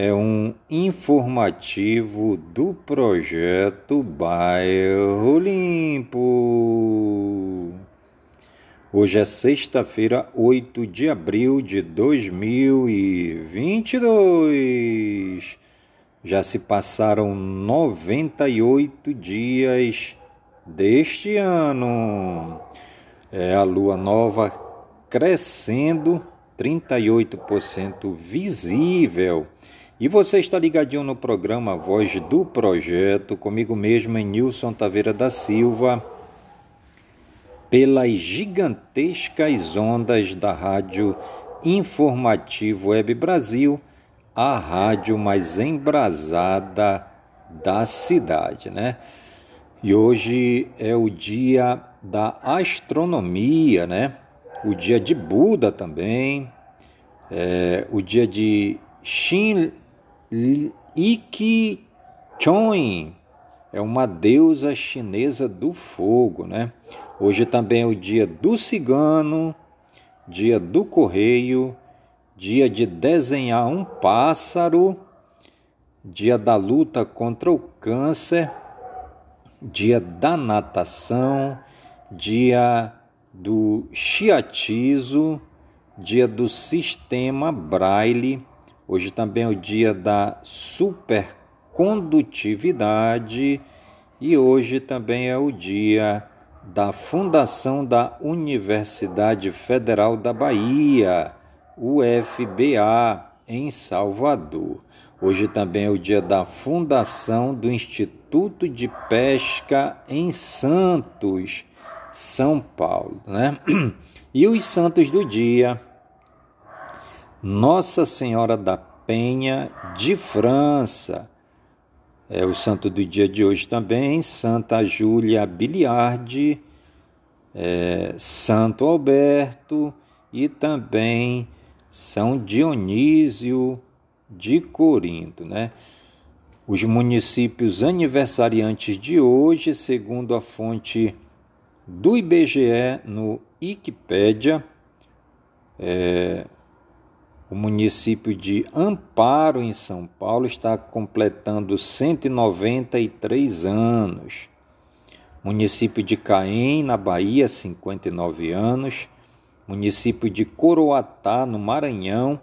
é um informativo do projeto Bairro Limpo. Hoje é sexta-feira, 8 de abril de 2022. Já se passaram 98 dias deste ano. É a lua nova crescendo, 38% visível e você está ligadinho no programa Voz do Projeto, comigo mesmo em Nilson Taveira da Silva, pelas gigantescas ondas da Rádio Informativo Web Brasil, a rádio mais embrasada da cidade, né? E hoje é o dia da astronomia, né? O dia de Buda também, é, o dia de Xin Iki Chon é uma deusa chinesa do fogo, né? Hoje também é o dia do cigano, dia do correio, dia de desenhar um pássaro, dia da luta contra o câncer, dia da natação, dia do chiatizo, dia do sistema Braille Hoje também é o dia da supercondutividade e hoje também é o dia da fundação da Universidade Federal da Bahia, UFBA, em Salvador. Hoje também é o dia da fundação do Instituto de Pesca em Santos, São Paulo, né? E os santos do dia nossa Senhora da Penha de França. É o santo do dia de hoje também, Santa Júlia Biliardi, é, Santo Alberto e também São Dionísio de Corinto, né? Os municípios aniversariantes de hoje, segundo a fonte do IBGE no Wikipédia, é, o município de Amparo, em São Paulo, está completando 193 anos. Município de Caém, na Bahia, 59 anos. Município de Coroatá, no Maranhão,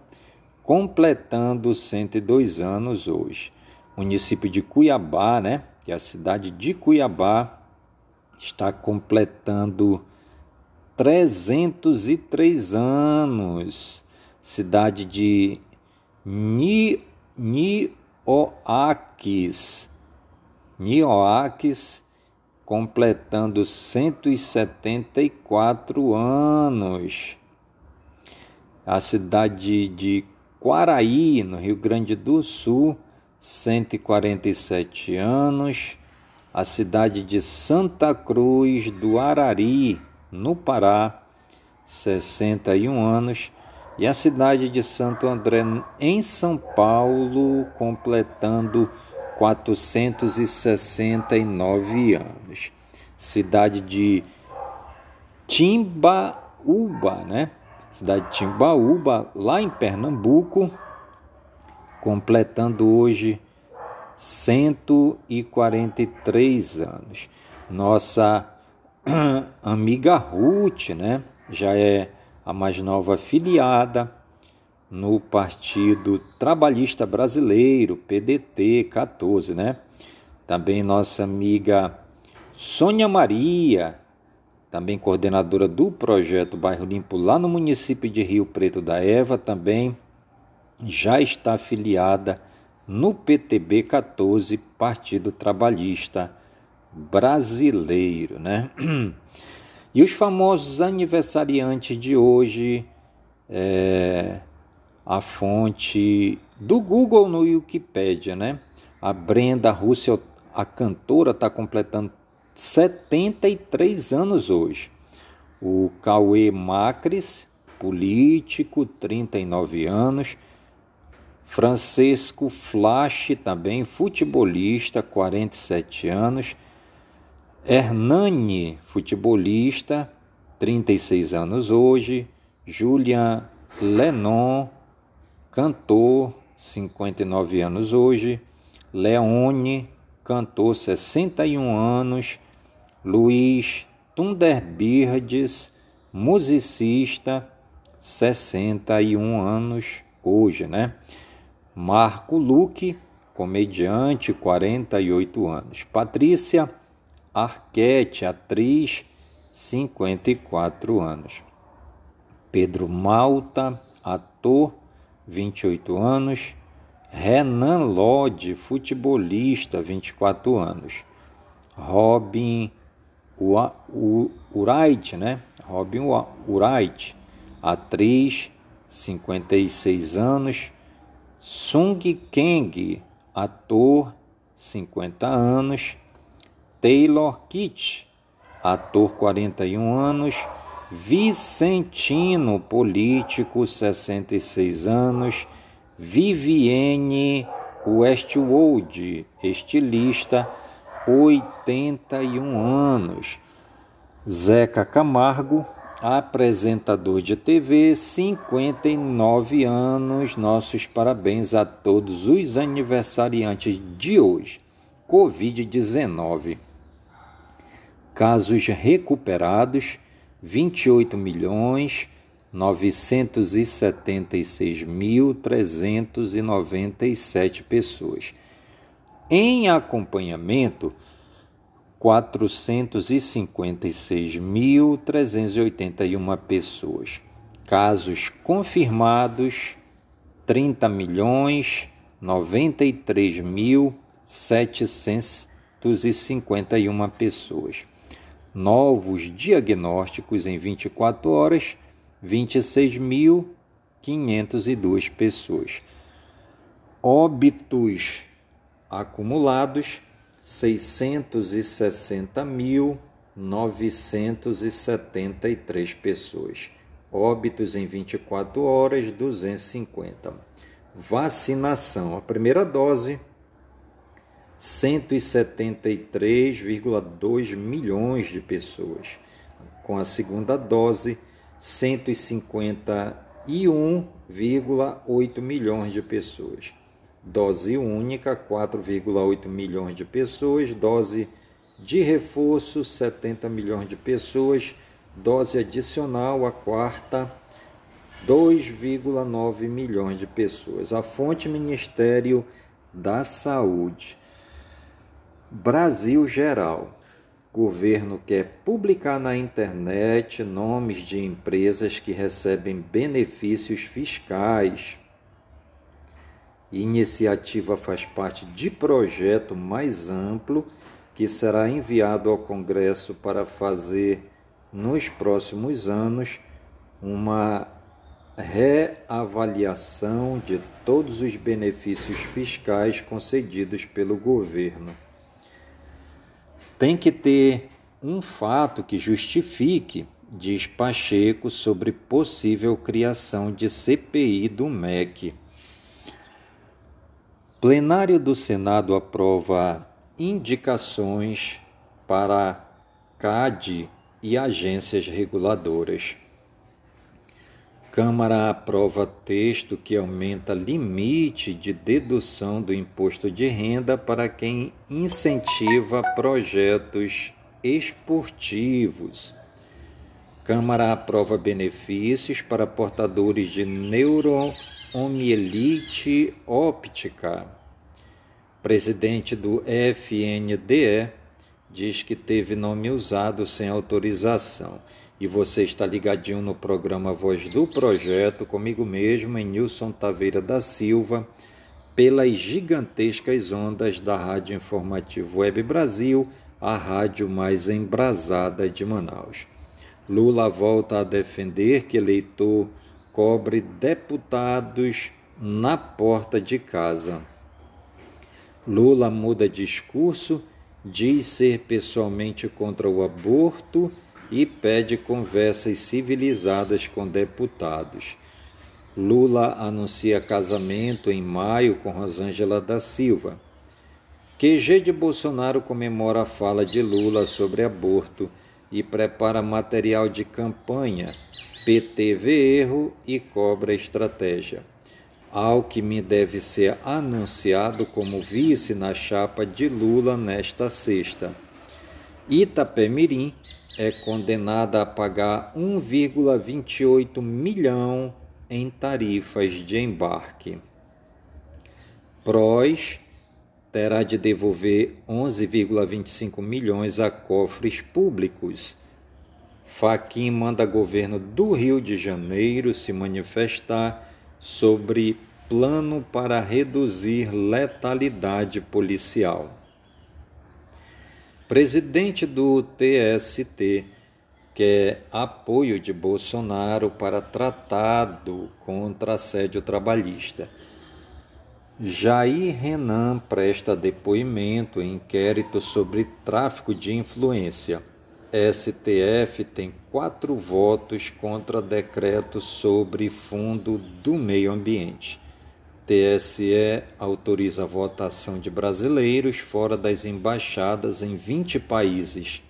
completando 102 anos hoje. Município de Cuiabá, né? Que é a cidade de Cuiabá, está completando 303 anos cidade de Ni, Nioaques, Nioaques, completando 174 anos. A cidade de Quaraí, no Rio Grande do Sul, 147 anos. A cidade de Santa Cruz do Arari, no Pará, 61 anos e a cidade de Santo André, em São Paulo, completando 469 anos. Cidade de Timbaúba, né? Cidade de Timbaúba, lá em Pernambuco, completando hoje 143 anos. Nossa amiga Ruth, né? Já é a mais nova filiada no Partido Trabalhista Brasileiro, PDT 14, né? Também nossa amiga Sônia Maria, também coordenadora do projeto Bairro Limpo lá no município de Rio Preto da Eva, também já está afiliada no PTB 14, Partido Trabalhista Brasileiro, né? E os famosos aniversariantes de hoje, é, a fonte do Google no Wikipedia, né? A Brenda Russell, a cantora, está completando 73 anos hoje. O Cauê Macris, político, 39 anos. Francisco Flash, também futebolista, 47 anos. Hernani, futebolista, 36 anos hoje. Julian Lennon, cantor, 59 anos hoje. Leone, cantor, 61 anos. Luiz Tunderbirdes, musicista, 61 anos hoje, né? Marco Luque, comediante, 48 anos. Patrícia Arquette, atriz, 54 anos. Pedro Malta, ator, 28 anos. Renan Lodge, futebolista, 24 anos. Robin Wright, né? Robin Wright, atriz, 56 anos. Sung Kang, ator, 50 anos. Taylor Kitsch, ator, 41 anos. Vicentino, político, 66 anos. Vivienne Westwood, estilista, 81 anos. Zeca Camargo, apresentador de TV, 59 anos. Nossos parabéns a todos os aniversariantes de hoje. Covid-19. Casos recuperados, 28 milhões 976.397 pessoas. Em acompanhamento, 456.381 pessoas. Casos confirmados, 30 milhões 93.751 pessoas. Novos diagnósticos em 24 horas, 26.502 pessoas. Óbitos acumulados, 660.973 pessoas. Óbitos em 24 horas, 250. Vacinação. A primeira dose, 173,2 milhões de pessoas. Com a segunda dose, 151,8 milhões de pessoas. Dose única, 4,8 milhões de pessoas. Dose de reforço, 70 milhões de pessoas. Dose adicional, a quarta, 2,9 milhões de pessoas. A fonte Ministério da Saúde. Brasil Geral. Governo quer publicar na internet nomes de empresas que recebem benefícios fiscais Iniciativa faz parte de projeto mais amplo que será enviado ao Congresso para fazer nos próximos anos uma reavaliação de todos os benefícios fiscais concedidos pelo governo. Tem que ter um fato que justifique, diz Pacheco, sobre possível criação de CPI do MEC. Plenário do Senado aprova indicações para CAD e agências reguladoras. Câmara aprova texto que aumenta limite de dedução do imposto de renda para quem incentiva projetos esportivos. Câmara aprova benefícios para portadores de neuromielite óptica presidente do FNDE, diz que teve nome usado sem autorização. E você está ligadinho no programa Voz do Projeto, comigo mesmo, em Nilson Taveira da Silva, pelas gigantescas ondas da Rádio Informativo Web Brasil, a rádio mais embrasada de Manaus. Lula volta a defender que eleitor cobre deputados na porta de casa. Lula muda discurso diz ser pessoalmente contra o aborto e pede conversas civilizadas com deputados. Lula anuncia casamento em maio com Rosângela da Silva. QG de Bolsonaro comemora a fala de Lula sobre aborto e prepara material de campanha. PT vê erro e cobra estratégia. Alckmin deve ser anunciado como vice na chapa de Lula nesta sexta. Itapemirim é condenada a pagar 1,28 milhão em tarifas de embarque. Proz terá de devolver 11,25 milhões a cofres públicos. Faquim manda governo do Rio de Janeiro se manifestar sobre plano para reduzir letalidade policial. Presidente do TST quer apoio de Bolsonaro para tratado contra assédio trabalhista. Jair Renan presta depoimento em inquérito sobre tráfico de influência. STF tem quatro votos contra decreto sobre fundo do meio ambiente. TSE autoriza a votação de brasileiros fora das embaixadas em 20 países.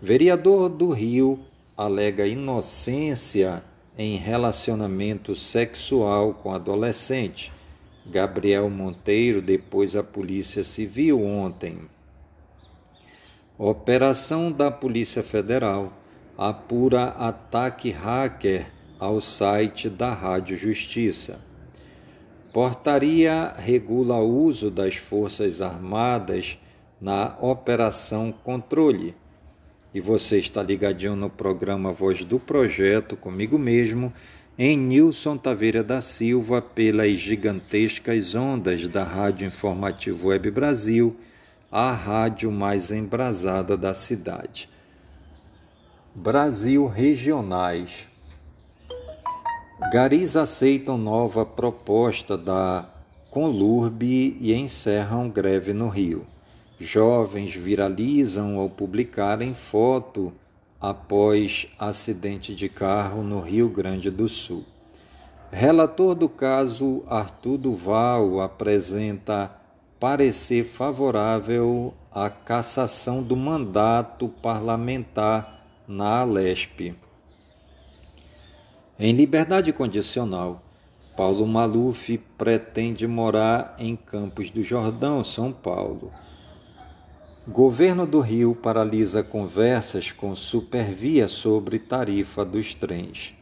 Vereador do Rio alega inocência em relacionamento sexual com adolescente. Gabriel Monteiro depois a Polícia Civil ontem. Operação da Polícia Federal apura ataque hacker ao site da Rádio Justiça. Portaria regula o uso das Forças Armadas na Operação Controle. E você está ligadinho no programa Voz do Projeto, comigo mesmo, em Nilson Taveira da Silva, pelas gigantescas ondas da Rádio Informativo Web Brasil, a rádio mais embrasada da cidade. Brasil Regionais. Garis aceitam nova proposta da Conlurb e encerram greve no Rio. Jovens viralizam ao publicarem foto após acidente de carro no Rio Grande do Sul. Relator do caso Arthur Duval apresenta parecer favorável à cassação do mandato parlamentar na Alesp. Em liberdade condicional, Paulo Maluf pretende morar em Campos do Jordão, São Paulo. Governo do Rio paralisa conversas com Supervia sobre tarifa dos trens.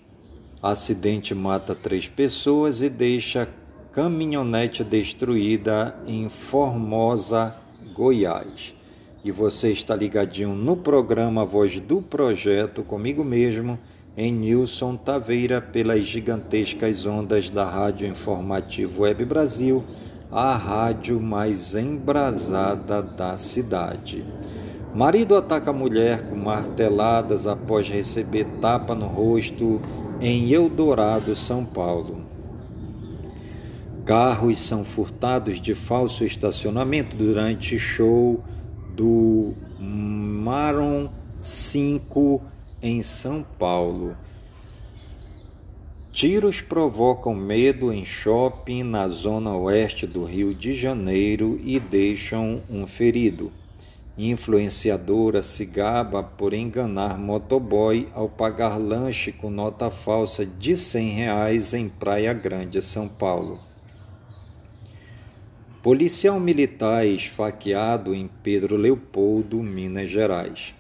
Acidente mata três pessoas e deixa caminhonete destruída em Formosa, Goiás. E você está ligadinho no programa Voz do Projeto comigo mesmo em Nilson Taveira pelas gigantescas ondas da Rádio Informativo Web Brasil, a rádio mais embrasada da cidade. Marido ataca mulher com marteladas após receber tapa no rosto em Eldorado, São Paulo. Carros são furtados de falso estacionamento durante show do Maron 5 em São Paulo. Tiros provocam medo em shopping na zona oeste do Rio de Janeiro e deixam um ferido. Influenciadora se gaba por enganar motoboy ao pagar lanche com nota falsa de R$ reais em Praia Grande, São Paulo. Policial militar esfaqueado em Pedro Leopoldo, Minas Gerais.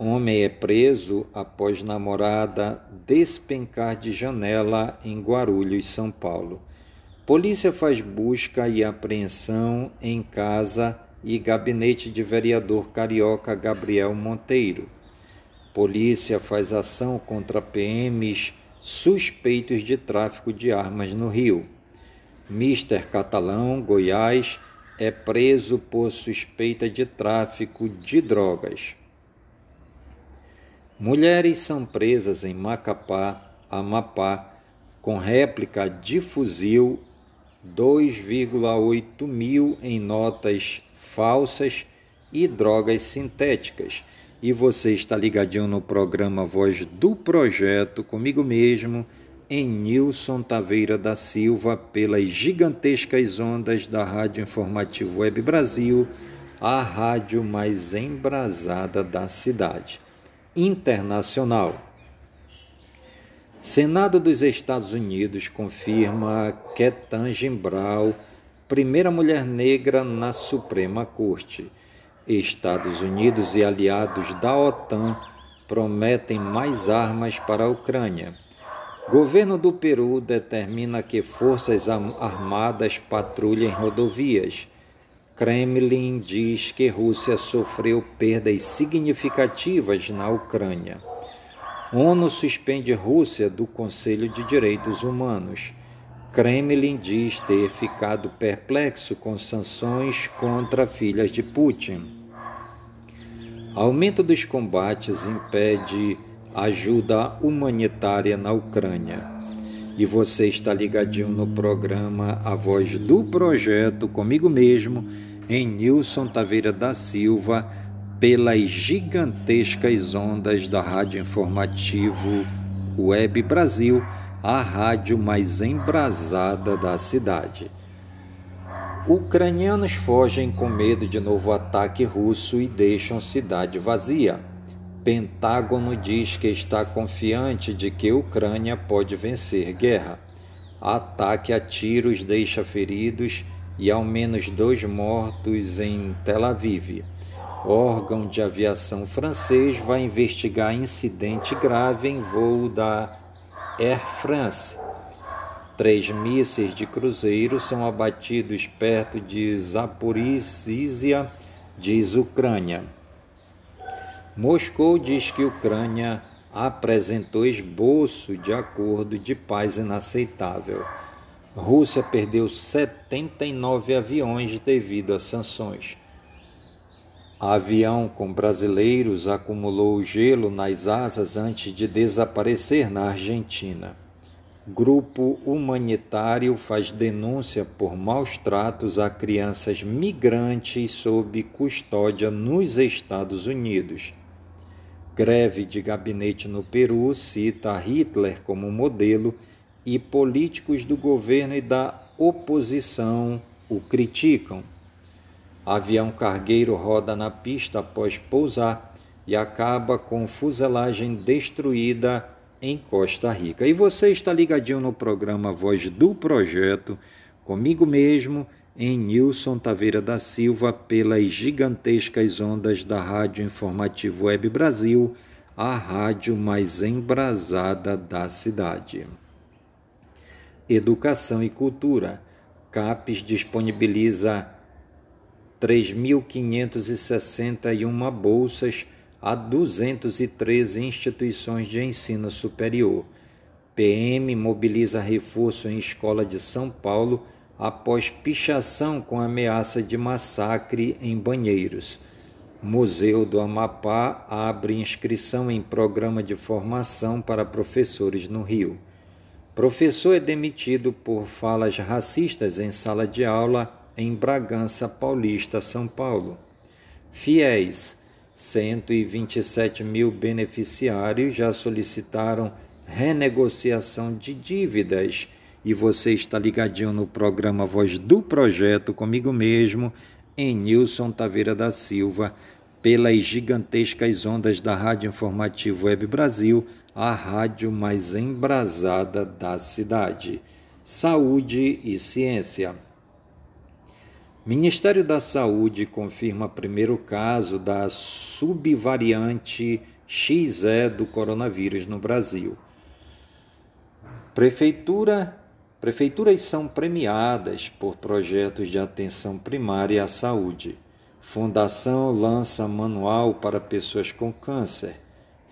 Homem é preso após namorada despencar de janela em Guarulhos, São Paulo. Polícia faz busca e apreensão em casa e gabinete de vereador carioca Gabriel Monteiro. Polícia faz ação contra PMs suspeitos de tráfico de armas no Rio. Mister Catalão, Goiás, é preso por suspeita de tráfico de drogas. Mulheres são presas em Macapá, Amapá, com réplica de fuzil 2,8 mil em notas falsas e drogas sintéticas. E você está ligadinho no programa Voz do Projeto, comigo mesmo, em Nilson Taveira da Silva, pelas gigantescas ondas da Rádio Informativo Web Brasil, a rádio mais embrasada da cidade. Internacional. Senado dos Estados Unidos confirma Ketanji Brown, primeira mulher negra na Suprema Corte. Estados Unidos e aliados da OTAN prometem mais armas para a Ucrânia. Governo do Peru determina que forças armadas patrulhem rodovias. Kremlin diz que Rússia sofreu perdas significativas na Ucrânia. ONU suspende Rússia do Conselho de Direitos Humanos. Kremlin diz ter ficado perplexo com sanções contra filhas de Putin. Aumento dos combates impede ajuda humanitária na Ucrânia. E você está ligadinho no programa A Voz do Projeto, comigo mesmo, em Nilson Taveira da Silva, pelas gigantescas ondas da Rádio Informativo Web Brasil, a rádio mais embrasada da cidade. Ucranianos fogem com medo de novo ataque russo e deixam cidade vazia. Pentágono diz que está confiante de que Ucrânia pode vencer guerra. Ataque a tiros deixa feridos e ao menos dois mortos em Tel Aviv. Órgão de aviação francês vai investigar incidente grave em voo da Air France. Três mísseis de cruzeiro são abatidos perto de Zaporizhia, diz Ucrânia. Moscou diz que Ucrânia apresentou esboço de acordo de paz inaceitável. Rússia perdeu 79 aviões devido a sanções. Avião com brasileiros acumulou gelo nas asas antes de desaparecer na Argentina. Grupo humanitário faz denúncia por maus tratos a crianças migrantes sob custódia nos Estados Unidos. Greve de gabinete no Peru cita Hitler como modelo e políticos do governo e da oposição o criticam. Avião cargueiro roda na pista após pousar e acaba com fuselagem destruída em Costa Rica. E você está ligadinho no programa Voz do Projeto, comigo mesmo, em Nilson Taveira da Silva, pelas gigantescas ondas da Rádio Informativo Web Brasil, a rádio mais embrasada da cidade. Educação e Cultura. CAPES disponibiliza 3.561 bolsas a 213 instituições de ensino superior. PM mobiliza reforço em escola de São Paulo após pichação com ameaça de massacre em banheiros. Museu do Amapá abre inscrição em programa de formação para professores no Rio. Professor é demitido por falas racistas em sala de aula em Bragança Paulista, São Paulo. Fiéis 127 mil beneficiários já solicitaram renegociação de dívidas e você está ligadinho no programa Voz do Projeto comigo mesmo, em Nilson Taveira da Silva, pelas gigantescas ondas da Rádio Informativo Web Brasil, a rádio mais embrasada da cidade. Saúde e ciência. Ministério da Saúde confirma primeiro caso da subvariante XE do coronavírus no Brasil. Prefeitura, prefeituras são premiadas por projetos de atenção primária à saúde. Fundação lança manual para pessoas com câncer.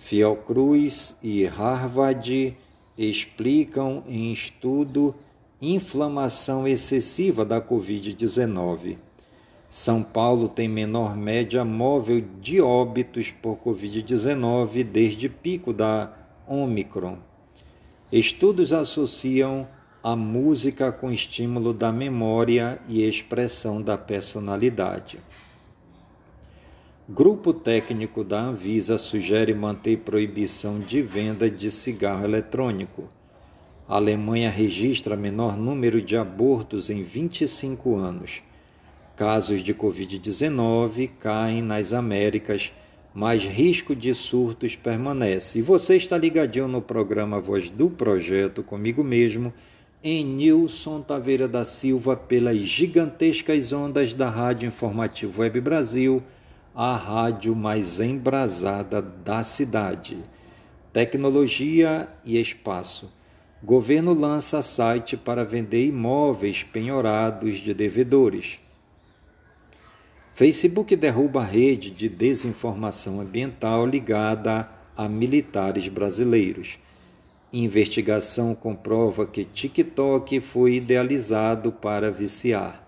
Fiocruz e Harvard explicam em estudo inflamação excessiva da Covid-19. São Paulo tem menor média móvel de óbitos por Covid-19 desde pico da Omicron. Estudos associam a música com estímulo da memória e expressão da personalidade. Grupo técnico da Anvisa sugere manter proibição de venda de cigarro eletrônico. A Alemanha registra menor número de abortos em 25 anos. Casos de Covid-19 caem nas Américas, mas risco de surtos permanece. E você está ligadinho no programa Voz do Projeto comigo mesmo, em Nilson Taveira da Silva, pelas gigantescas ondas da Rádio Informativo Web Brasil a rádio mais embrasada da cidade. Tecnologia e espaço. Governo lança site para vender imóveis penhorados de devedores. Facebook derruba rede de desinformação ambiental ligada a militares brasileiros. Investigação comprova que TikTok foi idealizado para viciar.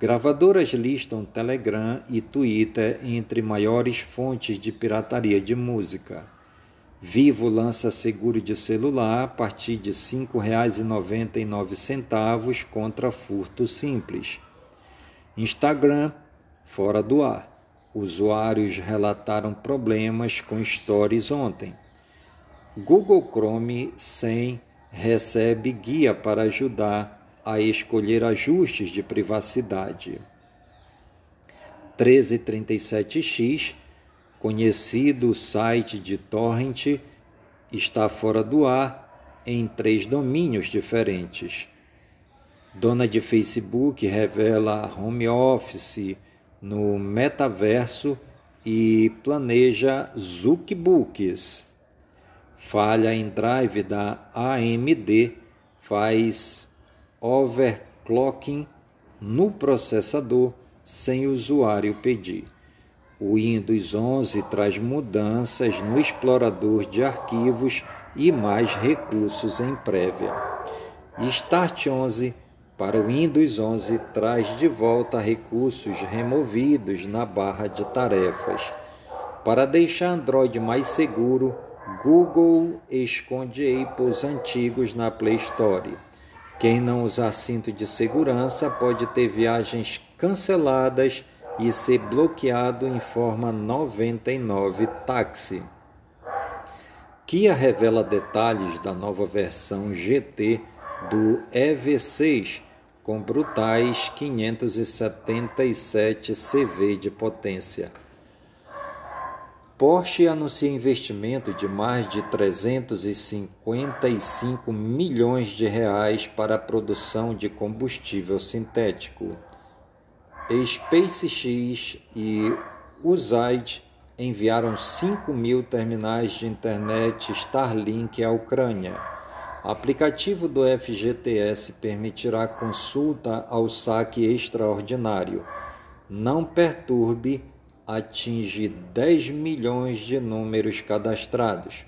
Gravadoras listam Telegram e Twitter entre maiores fontes de pirataria de música. Vivo lança seguro de celular a partir de R$ 5,99 contra furto simples. Instagram fora do ar. Usuários relataram problemas com stories ontem. Google Chrome 100 recebe guia para ajudar a escolher ajustes de privacidade. 1337X, conhecido site de torrent, está fora do ar em três domínios diferentes. Dona de Facebook revela home office no metaverso e planeja Zuckbooks. Falha em drive da AMD faz overclocking no processador sem o usuário pedir. O Windows 11 traz mudanças no explorador de arquivos e mais recursos em prévia. Start 11 para o Windows 11 traz de volta recursos removidos na barra de tarefas. Para deixar Android mais seguro, Google esconde Apples antigos na Play Store. Quem não usar cinto de segurança pode ter viagens canceladas e ser bloqueado em forma 99 táxi. Kia revela detalhes da nova versão GT do EV6 com brutais 577 CV de potência. Porsche anuncia investimento de mais de 355 milhões de reais para a produção de combustível sintético. SpaceX e USAID enviaram 5 mil terminais de internet Starlink à Ucrânia. O aplicativo do FGTS permitirá consulta ao saque extraordinário. Não perturbe atinge 10 milhões de números cadastrados.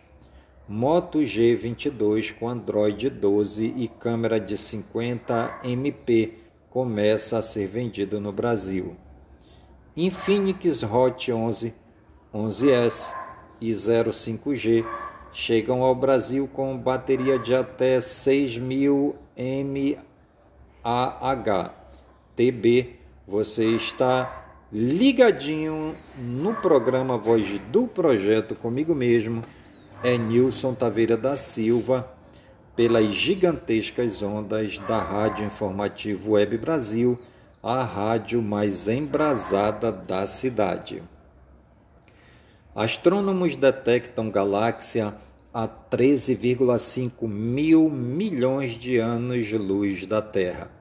Moto G22 com Android 12 e câmera de 50 MP começa a ser vendido no Brasil. Infinix Hot 11, 11S e 05G chegam ao Brasil com bateria de até 6.000 mAh. TB, você está ligadinho no programa Voz do Projeto comigo mesmo, é Nilson Taveira da Silva, pelas gigantescas ondas da Rádio Informativo Web Brasil, a rádio mais embrasada da cidade. Astrônomos detectam galáxia a 13,5 mil milhões de anos-luz da Terra.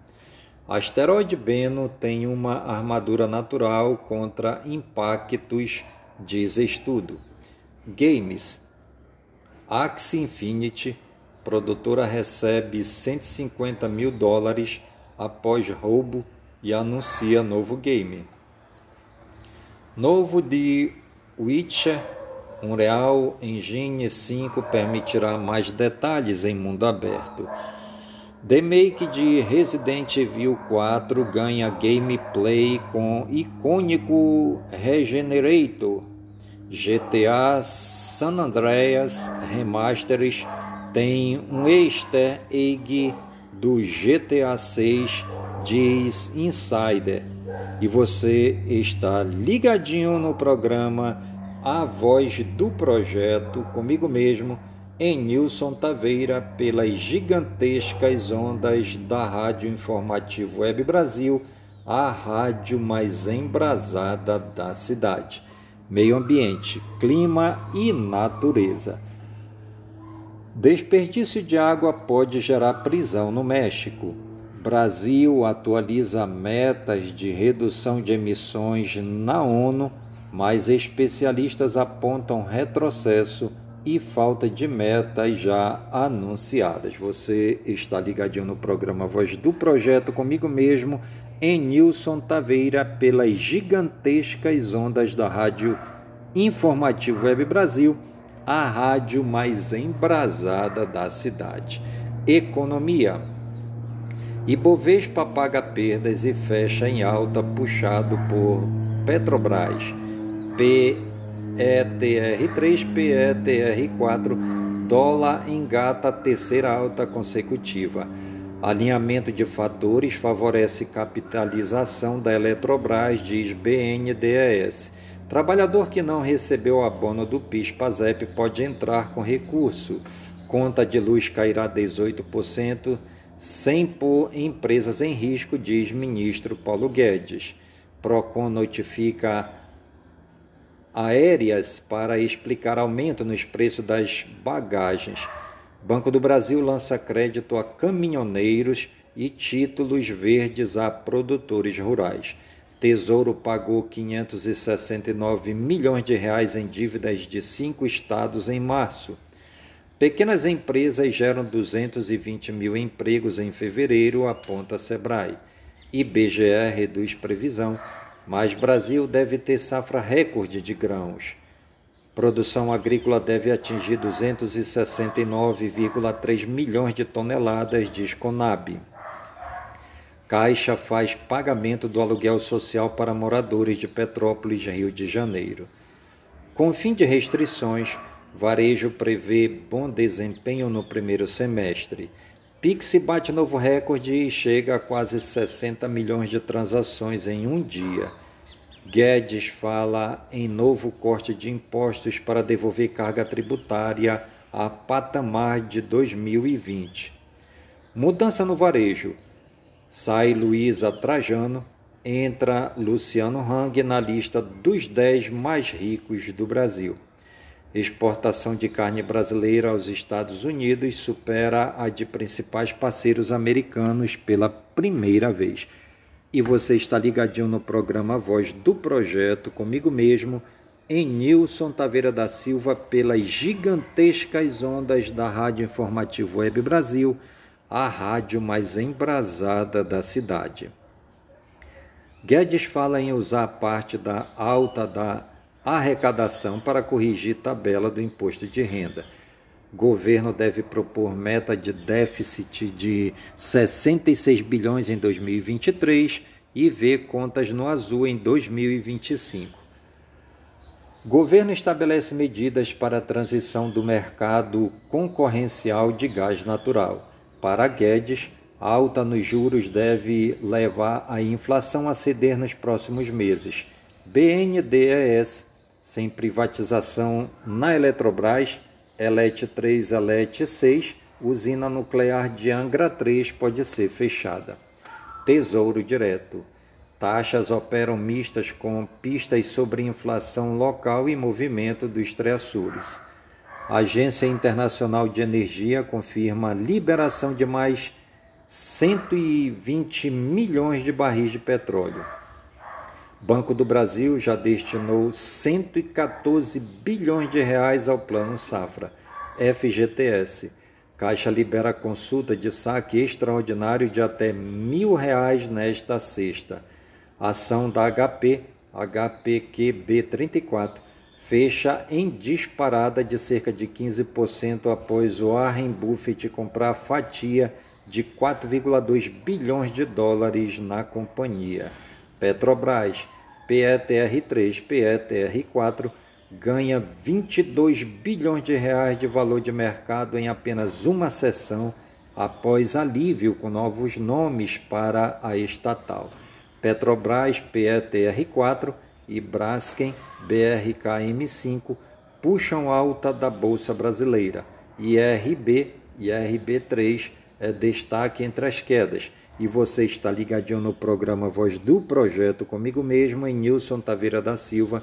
Asteroide Beno tem uma armadura natural contra impactos, diz estudo. Games. Axie Infinity, produtora recebe 150 mil dólares após roubo e anuncia novo game. Novo de Witcher, Unreal Engine 5 permitirá mais detalhes em mundo aberto. Remake de Resident Evil 4 ganha gameplay com icônico Regenerator. GTA San Andreas Remasters tem um easter egg do GTA 6, diz Insider. e você está ligadinho no programa A Voz do Projeto, comigo mesmo, em Nilson Taveira, pelas gigantescas ondas da Rádio Informativo Web Brasil, a rádio mais embrasada da cidade. Meio ambiente, clima e natureza. Desperdício de água pode gerar prisão no México. Brasil atualiza metas de redução de emissões na ONU, mas especialistas apontam retrocesso e falta de metas já anunciadas. Você está ligadinho no programa Voz do Projeto comigo mesmo, em Nilson Taveira, pelas gigantescas ondas da Rádio Informativo Web Brasil, a rádio mais embrasada da cidade. Economia. Ibovespa paga perdas e fecha em alta, puxado por Petrobras, PETR3, PETR4, dólar engata terceira alta consecutiva. Alinhamento de fatores favorece capitalização da Eletrobras, diz BNDES. Trabalhador que não recebeu abono do PIS-PASEP pode entrar com recurso. Conta de luz cairá 18% sem pôr empresas em risco, diz ministro Paulo Guedes. Procon notifica aéreas para explicar aumento nos preços das bagagens. Banco do Brasil lança crédito a caminhoneiros e títulos verdes a produtores rurais. Tesouro pagou 569 milhões de reais em dívidas de cinco estados em março. Pequenas empresas geram 220 mil empregos em fevereiro, aponta Sebrae. IBGE reduz previsão, mas Brasil deve ter safra recorde de grãos. Produção agrícola deve atingir 269,3 milhões de toneladas, diz Conab. Caixa faz pagamento do aluguel social para moradores de Petrópolis, Rio de Janeiro. Com fim de restrições, Varejo prevê bom desempenho no primeiro semestre. Pix bate novo recorde e chega a quase 60 milhões de transações em um dia. Guedes fala em novo corte de impostos para devolver carga tributária a patamar de 2020. Mudança no varejo. Sai Luísa Trajano, entra Luciano Hang na lista dos 10 mais ricos do Brasil. Exportação de carne brasileira aos Estados Unidos supera a de principais parceiros americanos pela primeira vez. E você está ligadinho no programa Voz do Projeto, comigo mesmo, em Nilson Taveira da Silva, pelas gigantescas ondas da Rádio Informativo Web Brasil, a rádio mais embrasada da cidade. Guedes fala em usar parte da alta da arrecadação para corrigir tabela do imposto de renda. Governo deve propor meta de déficit de 66 bilhões em 2023 e ver contas no azul em 2025. Governo estabelece medidas para a transição do mercado concorrencial de gás natural. Para Guedes, alta nos juros deve levar a inflação a ceder nos próximos meses. BNDES sem privatização na Eletrobras, Elete 3, Elete 6, usina nuclear de Angra 3 pode ser fechada. Tesouro Direto. Taxas operam mistas com pistas sobre inflação local e movimento dos Açores. Agência Internacional de Energia confirma liberação de mais 120 milhões de barris de petróleo. Banco do Brasil já destinou 114 bilhões de reais ao Plano Safra. FGTS. Caixa libera consulta de saque extraordinário de até mil reais nesta sexta. Ação da HP, HPQB34, fecha em disparada de cerca de 15% após o Warren Buffett comprar fatia de 4,2 bilhões de dólares na companhia. Petrobras PETR3, PETR4 ganha 22 bilhões de reais de valor de mercado em apenas uma sessão após alívio com novos nomes para a estatal. Petrobras PETR4 e Braskem BRKM5 puxam alta da Bolsa Brasileira. IRB e IRB3 é destaque entre as quedas. E você está ligadinho no programa Voz do Projeto comigo mesmo, em Nilson Taveira da Silva,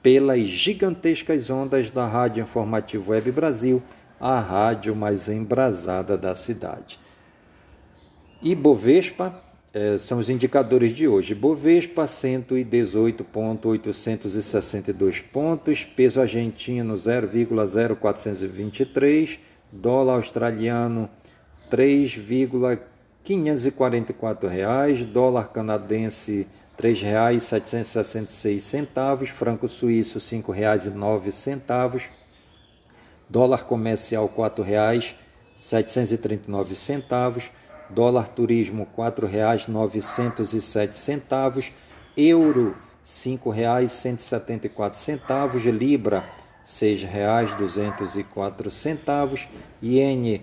pelas gigantescas ondas da Rádio Informativo Web Brasil, a rádio mais embrasada da cidade. E Bovespa é, são os indicadores de hoje. Bovespa 118.862 pontos, peso argentino 0,0423, dólar australiano 3,544 reais, dólar canadense R$ 3,766, franco suíço R$ 5,09, dólar comercial R$ 4,739 dólar turismo R$ 4,907, euro R$ 5,174, libra R$ 6,204, iene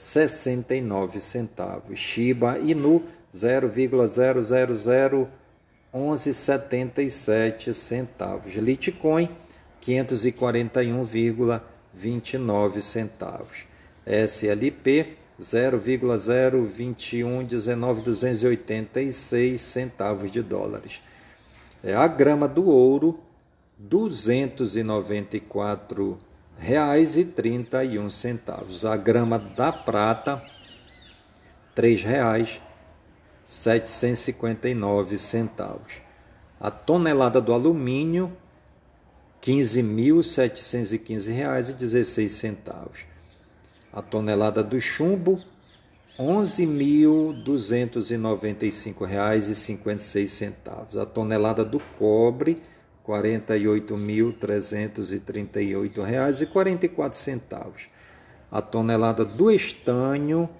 69 centavos. Shiba Inu 0,0001177 centavos. Litecoin 541,29 centavos. SLP 0,02119,286 centavos de dólares. é A grama do ouro 294 reais e 31 centavos. A grama da prata 3 reais 759 centavos. A tonelada do alumínio R$ 15.715,16. A tonelada do chumbo, R$ 11.295,56. A tonelada do cobre, R$ 48.338,44. A tonelada do estanho,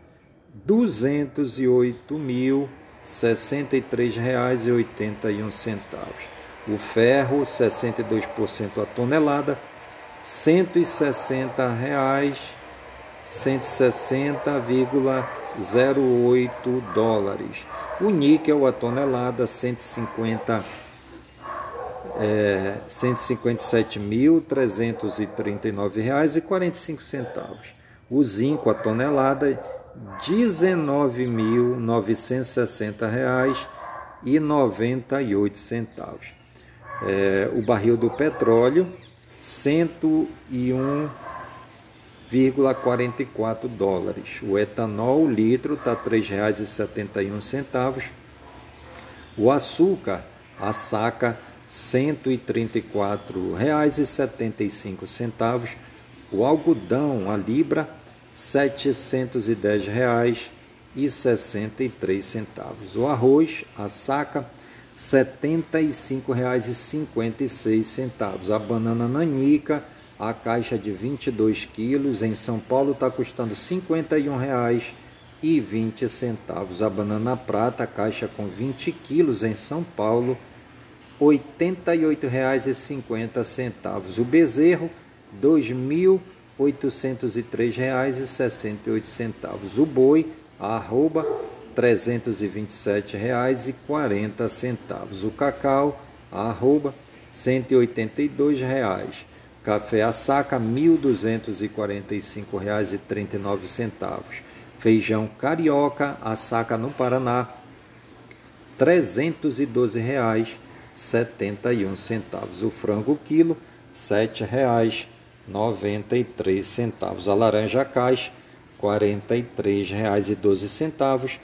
R$ 208.063,81 o ferro 62% a tonelada, 160 reais, 160,08 dólares. O níquel a tonelada 150 é, 157.339 reais e 45 centavos. O zinco a tonelada 19.960 reais e 98 centavos é, o barril do petróleo, 101,44 dólares. O etanol, o litro, está R$ 3,71. O açúcar, a saca, R$ 134,75. O algodão, a libra, R$ 710,63. O arroz, a saca, R$ 75,56. A banana nanica, a caixa de 22 quilos, em São Paulo está custando R$ 51,20. A banana prata, a caixa com 20 quilos, em São Paulo, R$ 88,50. O bezerro, R$ 2.803,68. O boi, arroba, R$ 327,40. O cacau, arroba, R$ 182,00. Café a saca, R$ 1.245,39. Feijão carioca, a saca no Paraná, R$ 312,71. O frango quilo, R$ 7,93. A laranja caixa, R$ 43,12.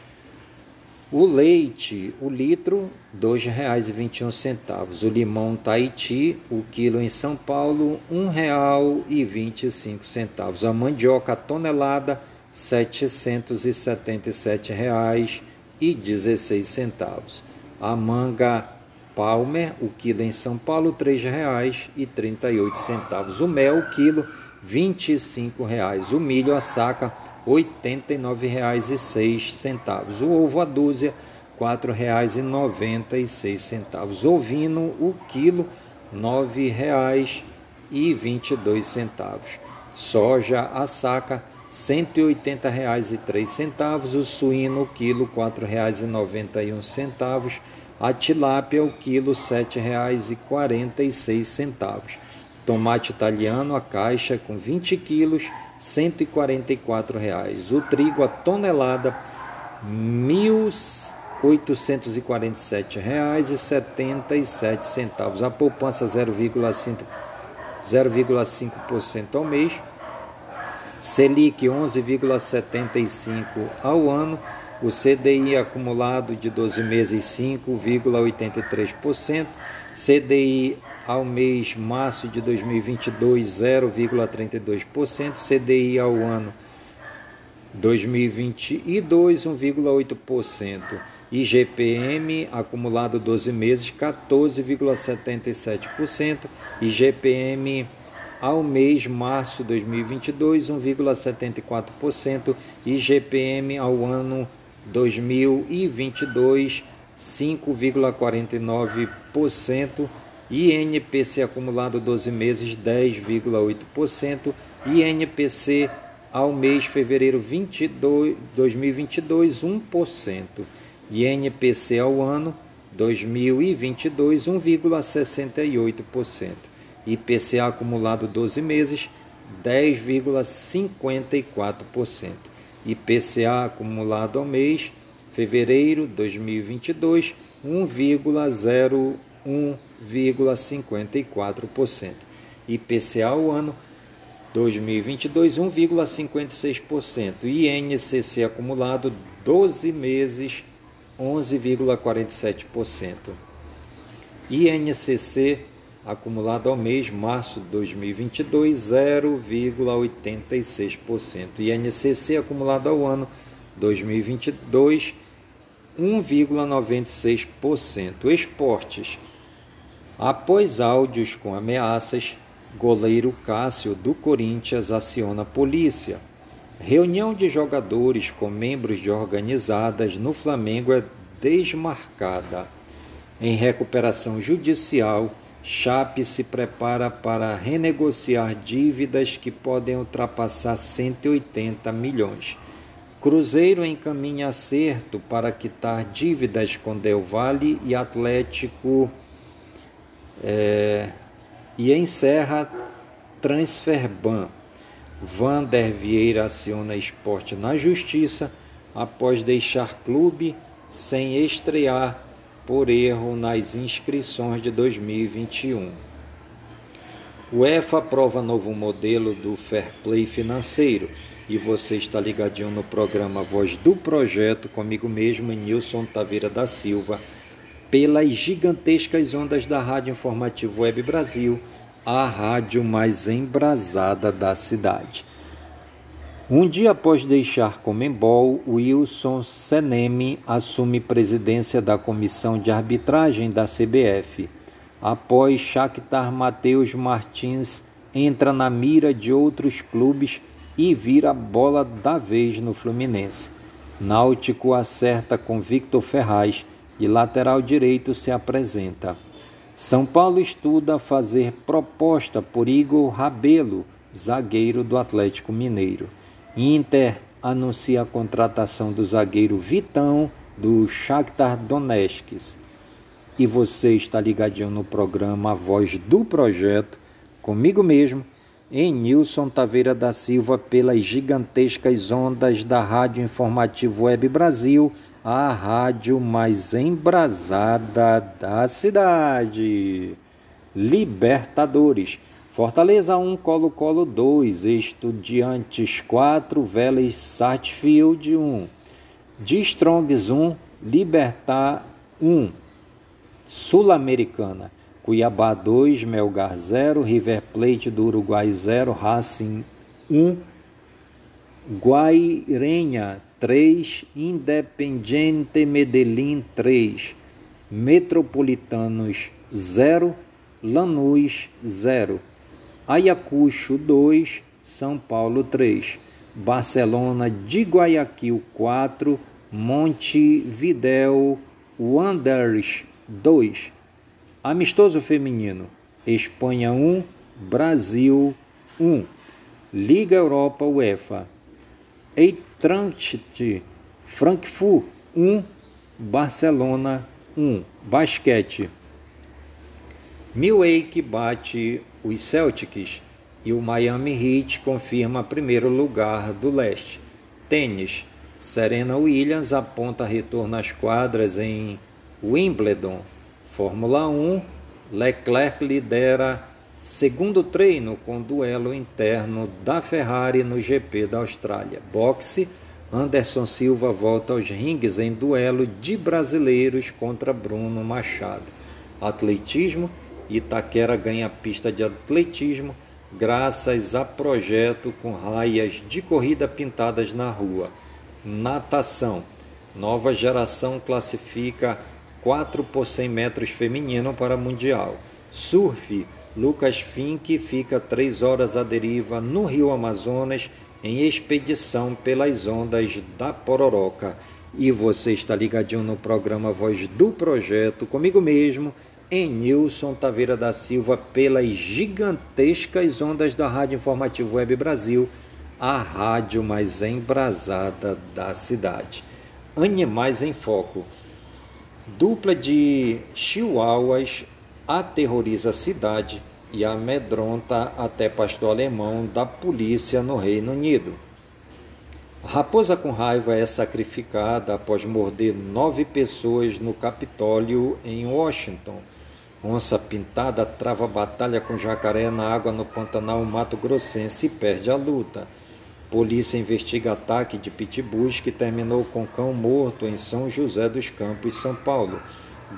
O leite, o litro, R$ 2,21. O limão Tahiti, o quilo em São Paulo, R$ 1,25. A mandioca tonelada, R$ 777,16. A manga Palmer, o quilo em São Paulo, R$ 3,38. O mel, o quilo, R$ 25,00. O milho, a saca, R$ 89,06. O ovo, a dúzia, R$ 4,96. O ovino, o quilo, R$ 9,22. Soja, a saca, R$ 180,03. O suíno, o quilo, R$ 4,91. A tilápia, o quilo, R$ 7,46. Tomate italiano, a caixa com 20 quilos, 144 reais. O trigo, a tonelada, R$ 1.847,77. A poupança 0,5% ao mês. Selic 11,75 ao ano o CDI acumulado de 12 meses 5,83%, CDI ao mês março de 2022 0,32%, CDI ao ano 2022 1,8%, IGPM acumulado 12 meses 14,77%, IGPM ao mês março 2022 1,74%, IGPM ao ano 2022, 5,49%, INPC acumulado 12 meses, 10,8%, INPC ao mês fevereiro 22, 2022, 1%, INPC ao ano 2022, 1,68%, IPCA acumulado 12 meses, 10,54%. IPCA acumulado ao mês, fevereiro 2022, 1,01,54%. IPCA ao ano 2022, 1,56%. INCC acumulado 12 meses, 11,47%. INCC acumulado ao mês março de 2022, 0,86%. INCC acumulado ao ano 2022, 1,96%. Esportes. Após áudios com ameaças, goleiro Cássio do Corinthians aciona a polícia. Reunião de jogadores com membros de organizadas no Flamengo é desmarcada. Em recuperação judicial, Chape se prepara para renegociar dívidas que podem ultrapassar 180 milhões. Cruzeiro encaminha acerto para quitar dívidas com Del Valle e Atlético é, e encerra Transferban. Vander Vieira aciona esporte na justiça após deixar clube sem estrear por erro nas inscrições de 2021. O EFA aprova novo modelo do Fair Play financeiro e você está ligadinho no programa Voz do Projeto comigo mesmo, Nilson Taveira da Silva, pelas gigantescas ondas da Rádio Informativo Web Brasil, a rádio mais embrasada da cidade. Um dia após deixar Comembol, Wilson Senemi assume presidência da comissão de arbitragem da CBF. Após Shakhtar Matheus Martins entra na mira de outros clubes e vira bola da vez no Fluminense. Náutico acerta com Victor Ferraz e lateral direito se apresenta. São Paulo estuda fazer proposta por Igor Rabelo, zagueiro do Atlético Mineiro. Inter anuncia a contratação do zagueiro Vitão do Shakhtar Donetsk. E você está ligadinho no programa Voz do Projeto, comigo mesmo, em Nilson Taveira da Silva, pelas gigantescas ondas da Rádio Informativo Web Brasil, a rádio mais embrasada da cidade. Libertadores. Fortaleza 1, Colo-Colo 2, Estudiantes 4, Vélez Sartfield 1, de Strongs 1, Libertar 1, Sul-Americana, Cuiabá 2, Melgar 0, River Plate do Uruguai 0, Racing 1, Guairenha 3, Independiente Medellín 3, Metropolitanos 0, Lanús 0, Ayacucho 2, São Paulo 3, Barcelona de Guayaquil 4, Montevidéu Wanderers 2, Amistoso Feminino, Espanha 1, Brasil 1, Liga Europa UEFA, Eintracht Frankfurt 1, Barcelona 1, basquete. Milwaukee bate os Celtics e o Miami Heat confirma primeiro lugar do leste. Tênis. Serena Williams aponta retorno às quadras em Wimbledon. Fórmula 1. Leclerc lidera segundo treino com duelo interno da Ferrari no GP da Austrália. Boxe. Anderson Silva volta aos rings em duelo de brasileiros contra Bruno Machado. Atletismo. Itaquera ganha pista de atletismo graças a projeto com raias de corrida pintadas na rua. Natação. Nova geração classifica 4 por 100 metros feminino para Mundial. Surf. Lucas Fink fica 3 horas à deriva no Rio Amazonas em expedição pelas ondas da Pororoca. E você está ligadinho no programa Voz do Projeto, comigo mesmo, em Nilson Taveira da Silva pelas gigantescas ondas da Rádio Informativo Web Brasil, a rádio mais embrasada da cidade. Animais em Foco. Dupla de chihuahuas aterroriza a cidade e amedronta até pastor alemão da polícia no Reino Unido. Raposa com raiva é sacrificada após morder nove pessoas no Capitólio em Washington. Onça pintada trava batalha com jacaré na água no Pantanal Mato Grossense e perde a luta. Polícia investiga ataque de pitbulls que terminou com cão morto em São José dos Campos, São Paulo.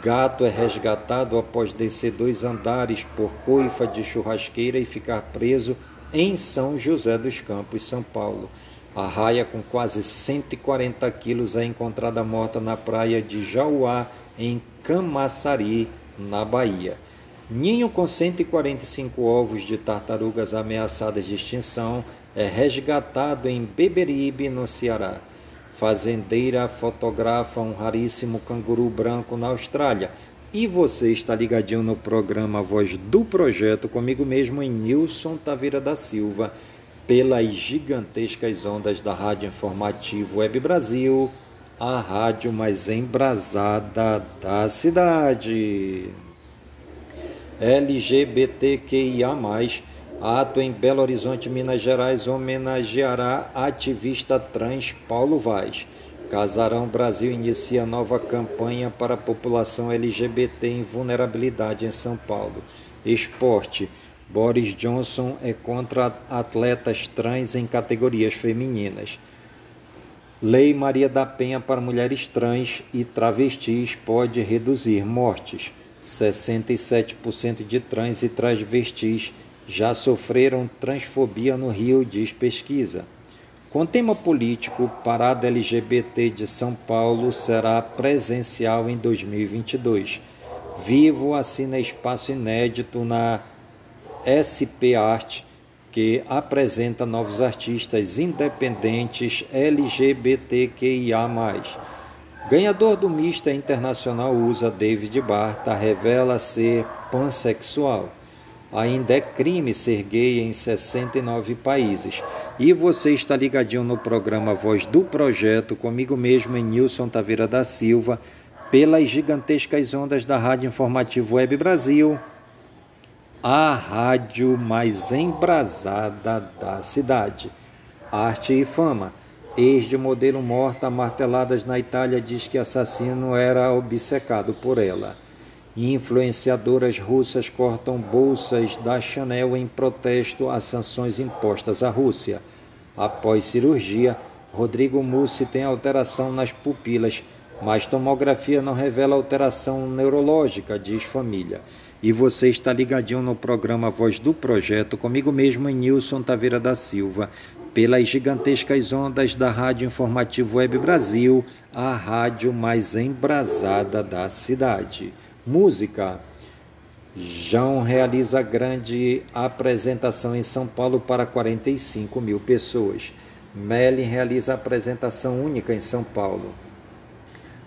Gato é resgatado após descer dois andares por coifa de churrasqueira e ficar preso em São José dos Campos, São Paulo. A raia com quase 140 quilos é encontrada morta na praia de Jauá, em Camaçari, na Bahia. Ninho com 145 ovos de tartarugas ameaçadas de extinção é resgatado em Beberibe, no Ceará. Fazendeira fotografa um raríssimo canguru branco na Austrália. E você está ligadinho no programa Voz do Projeto, comigo mesmo em Nilson Taveira da Silva, pelas gigantescas ondas da Rádio Informativo Web Brasil a rádio mais embrasada da cidade. LGBTQIA, ato em Belo Horizonte, Minas Gerais, homenageará ativista trans Paulo Vaz. Casarão Brasil inicia nova campanha para a população LGBT em vulnerabilidade em São Paulo. Esporte. Boris Johnson é contra atletas trans em categorias femininas. Lei Maria da Penha para mulheres trans e travestis pode reduzir mortes. 67% de trans e travestis já sofreram transfobia no Rio, diz pesquisa. Com tema político, Parada LGBT de São Paulo será presencial em 2022. Vivo assina espaço inédito na SP Arte que apresenta novos artistas independentes LGBTQIA. Ganhador do Mista Internacional USA David Barta revela ser pansexual. Ainda é crime ser gay em 69 países. E você está ligadinho no programa Voz do Projeto, comigo mesmo em Nilson Taveira da Silva, pelas gigantescas ondas da Rádio Informativo Web Brasil a rádio mais embrasada da cidade. Arte e fama. Ex de modelo morta marteladas na Itália diz que assassino era obcecado por ela. Influenciadoras russas cortam bolsas da Chanel em protesto às sanções impostas à Rússia. Após cirurgia, Rodrigo Mussi tem alteração nas pupilas, mas tomografia não revela alteração neurológica, diz família. E você está ligadinho no programa Voz do Projeto, comigo mesmo, Nilson Taveira da Silva, pelas gigantescas ondas da Rádio Informativo Web Brasil, a rádio mais embrasada da cidade. Música. João realiza grande apresentação em São Paulo para 45 mil pessoas. Melly realiza apresentação única em São Paulo.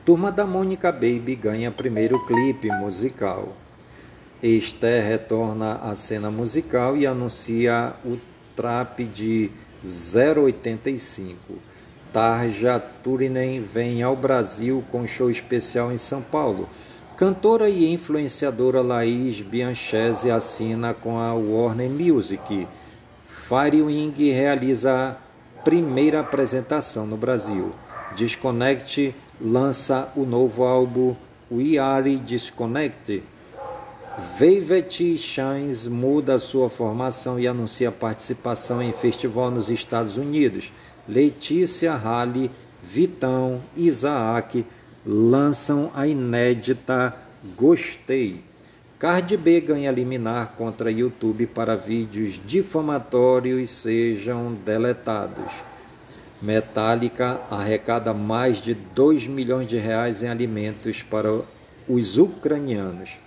Turma da Mônica Baby ganha primeiro clipe musical. Esther retorna à cena musical e anuncia o trap de 085. Tarja Turinen vem ao Brasil com show especial em São Paulo. Cantora e influenciadora Laís Bianchese assina com a Warner Music. Firewing realiza a primeira apresentação no Brasil. Disconnect lança o novo álbum We Are Disconnect. Velvet Shines muda sua formação e anuncia participação em festival nos Estados Unidos. Letícia Halle, Vitão, Isaac lançam a inédita Gostei. Cardi B ganha liminar contra YouTube para vídeos difamatórios sejam deletados. Metallica arrecada mais de 2 milhões de reais em alimentos para os ucranianos.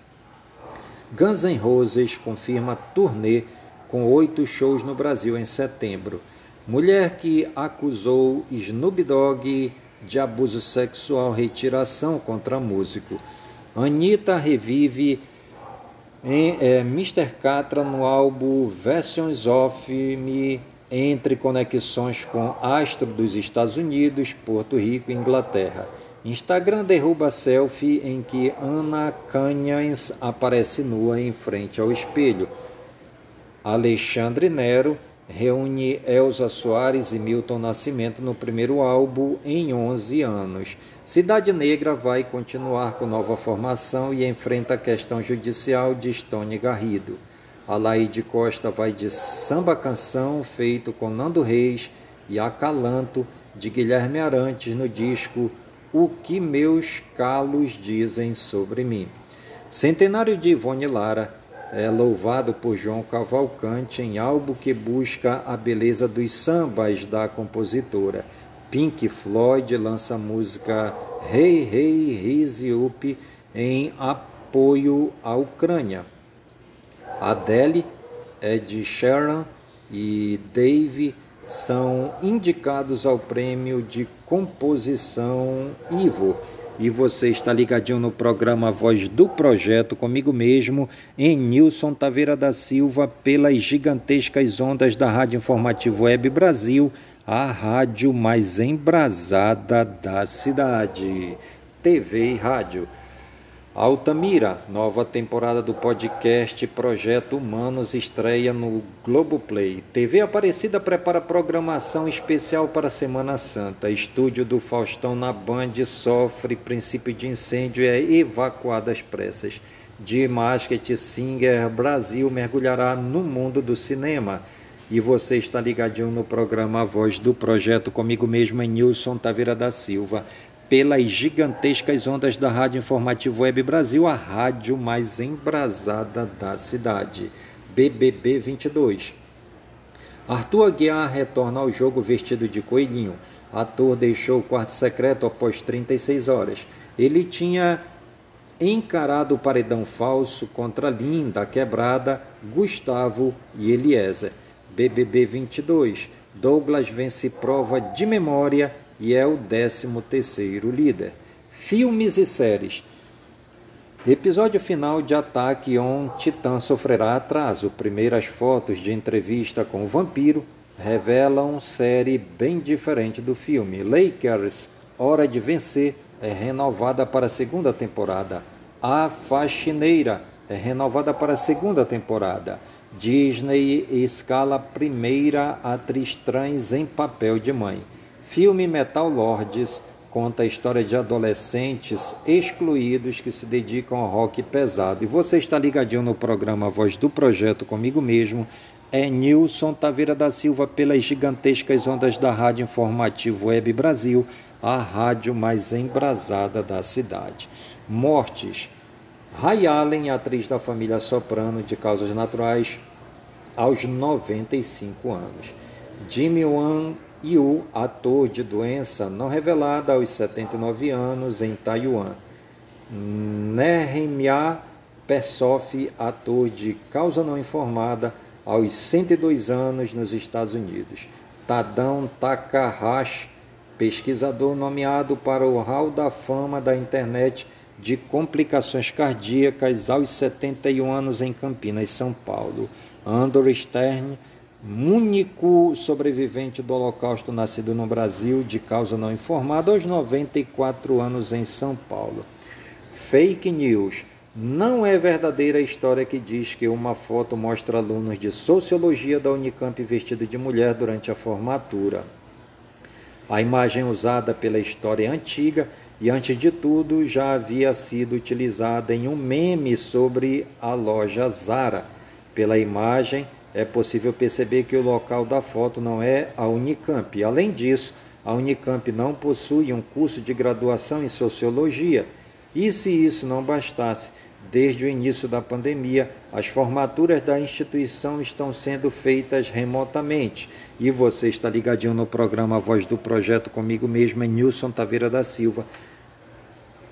Guns N' Roses confirma turnê com oito shows no Brasil em setembro. Mulher que acusou Snoop Dogg de abuso sexual retiração contra músico. Anitta revive em é, Mr. Catra no álbum Versions of Me entre conexões com astro dos Estados Unidos, Porto Rico e Inglaterra. Instagram derruba selfie em que Ana Canhães aparece nua em frente ao espelho. Alexandre Nero reúne Elza Soares e Milton Nascimento no primeiro álbum em 11 anos. Cidade Negra vai continuar com nova formação e enfrenta a questão judicial de Stone Garrido. Alaide Costa vai de samba canção feito com Nando Reis e Acalanto de Guilherme Arantes no disco o que meus calos dizem sobre mim. Centenário de Ivone Lara é louvado por João Cavalcante em álbum que busca a beleza dos sambas da compositora. Pink Floyd lança a música Hey Hey Rise Up em apoio à Ucrânia. Adele é de Sharon e Dave são indicados ao prêmio de composição Ivo. E você está ligadinho no programa Voz do Projeto comigo mesmo, em Nilson Taveira da Silva, pelas gigantescas ondas da Rádio Informativo Web Brasil, a rádio mais embrasada da cidade. TV e rádio. Altamira, nova temporada do podcast Projeto Humanos estreia no Globoplay. TV Aparecida prepara programação especial para a Semana Santa. Estúdio do Faustão na Band sofre princípio de incêndio e é evacuado às pressas. De Masket Singer Brasil mergulhará no mundo do cinema. E você está ligadinho no programa Voz do Projeto comigo mesmo, em Nilson Taveira da Silva pelas gigantescas ondas da Rádio Informativo Web Brasil, a rádio mais embrasada da cidade. BBB 22. Arthur Aguiar retorna ao jogo vestido de coelhinho. Ator deixou o quarto secreto após 36 horas. Ele tinha encarado o paredão falso contra Linda, Quebrada, Gustavo e Eliezer. BBB 22. Douglas vence prova de memória e é o 13º líder. Filmes e séries. Episódio final de Ataque on Titã sofrerá atraso. Primeiras fotos de entrevista com o vampiro revelam série bem diferente do filme. Lakers, Hora de Vencer, é renovada para a segunda temporada. A Faxineira é renovada para a segunda temporada. Disney escala primeira atriz trans em papel de mãe. Filme Metal Lords conta a história de adolescentes excluídos que se dedicam ao rock pesado. E você está ligadinho no programa Voz do Projeto comigo mesmo. É Nilson Taveira da Silva pelas gigantescas ondas da Rádio Informativo Web Brasil, a rádio mais embrasada da cidade. Mortes. Ray Allen, atriz da família Soprano de causas naturais, aos 95 anos. Jimmy Wang Yu, ator de doença não revelada aos 79 anos em Taiwan. Nehemia Persoff, ator de causa não informada aos 102 anos nos Estados Unidos. Tadão Takahashi, pesquisador nomeado para o Hall da Fama da Internet de complicações cardíacas aos 71 anos em Campinas, São Paulo. Andor Stern, único sobrevivente do Holocausto nascido no Brasil de causa não informada aos 94 anos em São Paulo. Fake news. Não é verdadeira a história que diz que uma foto mostra alunos de sociologia da Unicamp vestidos de mulher durante a formatura. A imagem usada pela história antiga e, antes de tudo, já havia sido utilizada em um meme sobre a loja Zara. Pela imagem, é possível perceber que o local da foto não é a Unicamp. Além disso, a Unicamp não possui um curso de graduação em sociologia. E se isso não bastasse, desde o início da pandemia, as formaturas da instituição estão sendo feitas remotamente e você está ligadinho no programa Voz do Projeto comigo mesmo, é Nilson Taveira da Silva,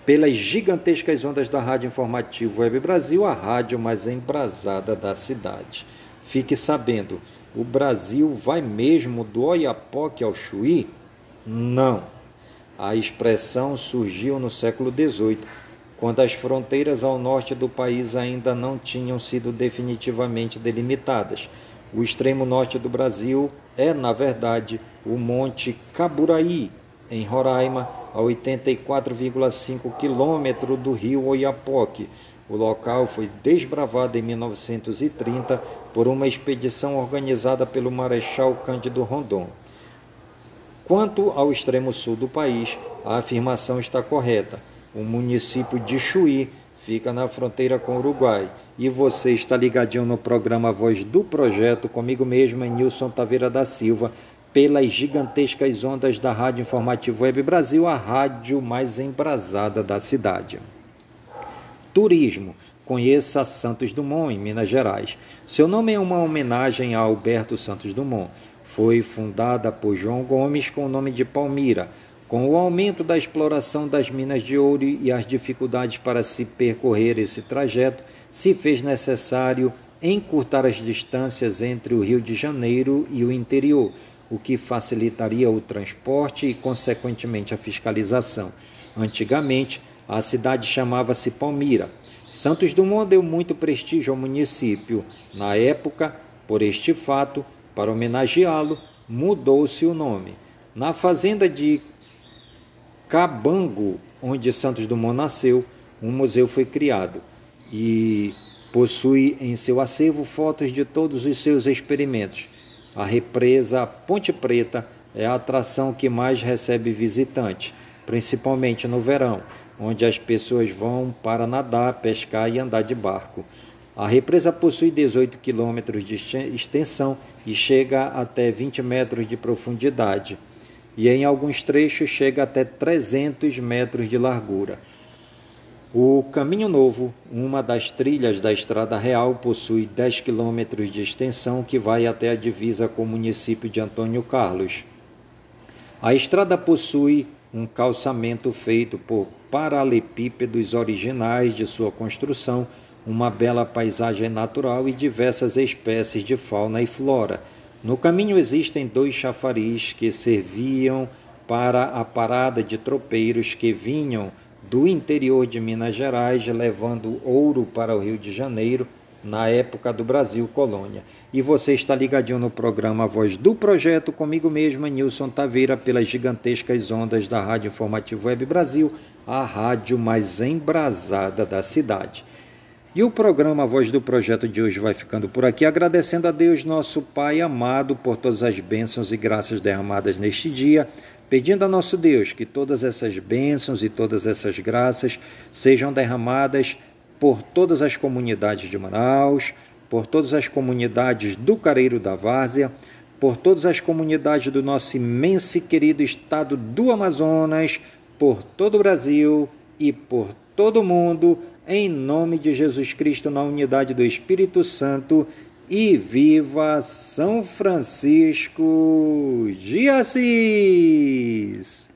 pelas gigantescas ondas da Rádio Informativo Web Brasil, a rádio mais embrasada da cidade. Fique sabendo, o Brasil vai mesmo do Oiapoque ao Chuí? Não. A expressão surgiu no século XVIII, quando as fronteiras ao norte do país ainda não tinham sido definitivamente delimitadas. O extremo norte do Brasil é, na verdade, o Monte Caburaí, em Roraima, a 84,5 quilômetros do rio Oiapoque. O local foi desbravado em 1930 por uma expedição organizada pelo Marechal Cândido Rondon. Quanto ao extremo sul do país, a afirmação está correta. O município de Chuí fica na fronteira com o Uruguai e você está ligadinho no programa Voz do Projeto, comigo mesmo, Nilson Taveira da Silva, pelas gigantescas ondas da Rádio Informativo Web Brasil, a rádio mais embrasada da cidade. Turismo. Conheça Santos Dumont, em Minas Gerais. Seu nome é uma homenagem a Alberto Santos Dumont. Foi fundada por João Gomes com o nome de Palmira. Com o aumento da exploração das minas de ouro e as dificuldades para se percorrer esse trajeto, se fez necessário encurtar as distâncias entre o Rio de Janeiro e o interior, o que facilitaria o transporte e, consequentemente, a fiscalização. Antigamente, a cidade chamava-se Palmira. Santos Dumont deu muito prestígio ao município. Na época, por este fato, para homenageá-lo, mudou-se o nome. Na fazenda de Cabango, onde Santos Dumont nasceu, um museu foi criado e possui em seu acervo fotos de todos os seus experimentos. A represa Ponte Preta é a atração que mais recebe visitantes, principalmente no verão, onde as pessoas vão para nadar, pescar e andar de barco. A represa possui 18 quilômetros de extensão e chega até 20 metros de profundidade, e em alguns trechos chega até 300 metros de largura. O Caminho Novo, uma das trilhas da Estrada Real, possui 10 quilômetros de extensão que vai até a divisa com o município de Antônio Carlos. A estrada possui um calçamento feito por paralelepípedos originais de sua construção, uma bela paisagem natural e diversas espécies de fauna e flora. No caminho existem dois chafarizes que serviam para a parada de tropeiros que vinham do interior de Minas Gerais, levando ouro para o Rio de Janeiro na época do Brasil Colônia. E você está ligadinho no programa Voz do Projeto, comigo mesmo, Nilson Taveira, pelas gigantescas ondas da Rádio Informativo Web Brasil, a rádio mais embrasada da cidade. E o programa Voz do Projeto de hoje vai ficando por aqui, agradecendo a Deus, nosso Pai amado, por todas as bênçãos e graças derramadas neste dia pedindo a nosso Deus que todas essas bênçãos e todas essas graças sejam derramadas por todas as comunidades de Manaus, por todas as comunidades do Careiro da Várzea, por todas as comunidades do nosso imenso e querido estado do Amazonas, por todo o Brasil e por todo o mundo, em nome de Jesus Cristo, na unidade do Espírito Santo e viva São Francisco de Assis!